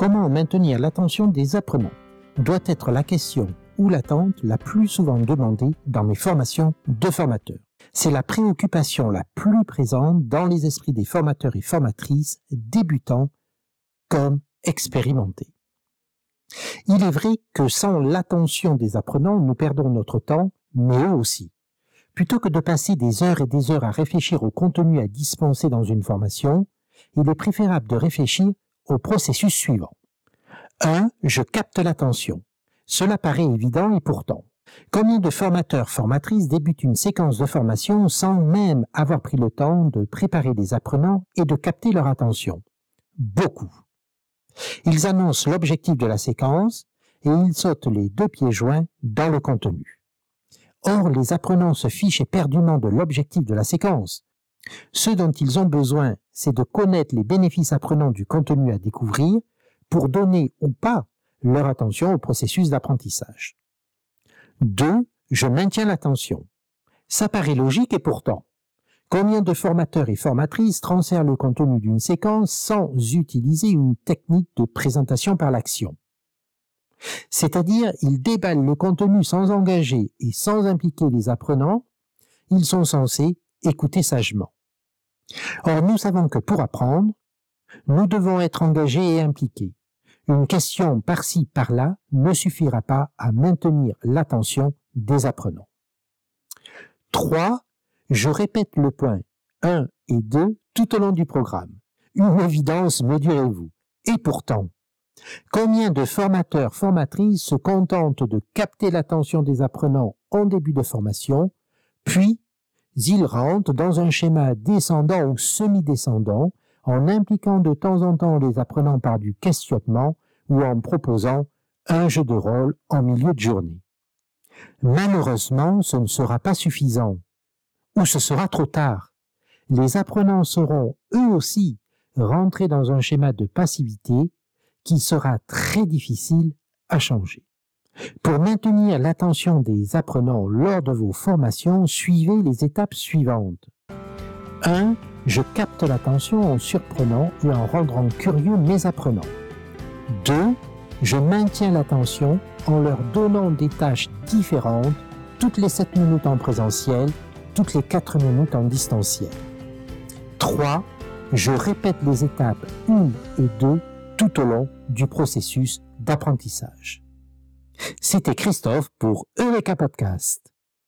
Comment maintenir l'attention des apprenants doit être la question ou l'attente la plus souvent demandée dans mes formations de formateurs. C'est la préoccupation la plus présente dans les esprits des formateurs et formatrices débutants comme expérimentés. Il est vrai que sans l'attention des apprenants, nous perdons notre temps, mais eux aussi. Plutôt que de passer des heures et des heures à réfléchir au contenu à dispenser dans une formation, il est préférable de réfléchir au processus suivant. 1. Je capte l'attention. Cela paraît évident et pourtant. Combien de formateurs, formatrices débutent une séquence de formation sans même avoir pris le temps de préparer les apprenants et de capter leur attention? Beaucoup. Ils annoncent l'objectif de la séquence et ils sautent les deux pieds joints dans le contenu. Or, les apprenants se fichent éperdument de l'objectif de la séquence. Ce dont ils ont besoin, c'est de connaître les bénéfices apprenants du contenu à découvrir pour donner ou pas leur attention au processus d'apprentissage. 2. Je maintiens l'attention. Ça paraît logique et pourtant, combien de formateurs et formatrices transfèrent le contenu d'une séquence sans utiliser une technique de présentation par l'action? C'est-à-dire, ils déballent le contenu sans engager et sans impliquer les apprenants, ils sont censés écouter sagement. Or, nous savons que pour apprendre, nous devons être engagés et impliqués. Une question par-ci, par-là ne suffira pas à maintenir l'attention des apprenants. 3. Je répète le point 1 et 2 tout au long du programme. Une évidence, me direz-vous. Et pourtant, combien de formateurs, formatrices se contentent de capter l'attention des apprenants en début de formation, puis ils rentrent dans un schéma descendant ou semi-descendant en impliquant de temps en temps les apprenants par du questionnement ou en proposant un jeu de rôle en milieu de journée. Malheureusement, ce ne sera pas suffisant, ou ce sera trop tard. Les apprenants seront, eux aussi, rentrés dans un schéma de passivité qui sera très difficile à changer. Pour maintenir l'attention des apprenants lors de vos formations, suivez les étapes suivantes. 1. Je capte l'attention en surprenant et en rendant curieux mes apprenants. 2. Je maintiens l'attention en leur donnant des tâches différentes toutes les 7 minutes en présentiel, toutes les 4 minutes en distanciel. 3. Je répète les étapes 1 et 2 tout au long du processus d'apprentissage. C'était Christophe pour Eureka Podcast.